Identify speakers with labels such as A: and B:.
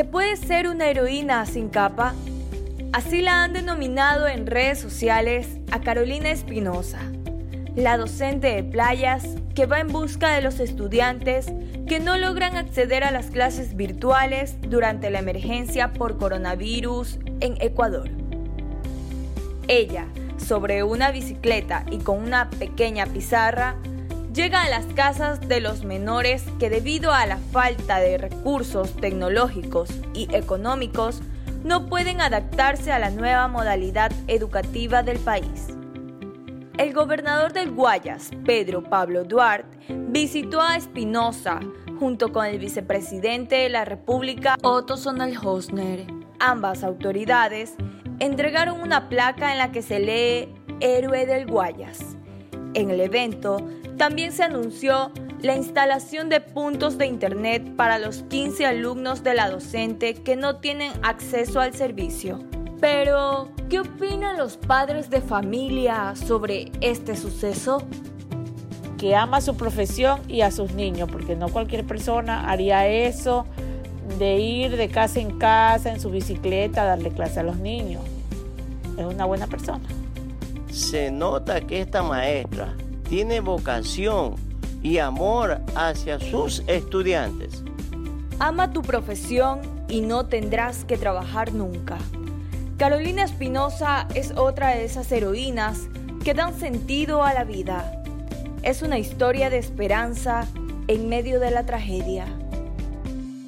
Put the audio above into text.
A: ¿Se puede ser una heroína sin capa? Así la han denominado en redes sociales a Carolina Espinosa, la docente de playas que va en busca de los estudiantes que no logran acceder a las clases virtuales durante la emergencia por coronavirus en Ecuador. Ella, sobre una bicicleta y con una pequeña pizarra, llega a las casas de los menores que debido a la falta de recursos tecnológicos y económicos no pueden adaptarse a la nueva modalidad educativa del país. El gobernador del Guayas, Pedro Pablo Duarte, visitó a Espinosa junto con el vicepresidente de la República, Otto Sonnenhosner. Ambas autoridades entregaron una placa en la que se lee Héroe del Guayas. En el evento también se anunció la instalación de puntos de Internet para los 15 alumnos de la docente que no tienen acceso al servicio. Pero, ¿qué opinan los padres de familia sobre este suceso?
B: Que ama su profesión y a sus niños, porque no cualquier persona haría eso de ir de casa en casa en su bicicleta a darle clase a los niños. Es una buena persona.
C: Se nota que esta maestra tiene vocación y amor hacia sus estudiantes.
A: Ama tu profesión y no tendrás que trabajar nunca. Carolina Espinosa es otra de esas heroínas que dan sentido a la vida. Es una historia de esperanza en medio de la tragedia.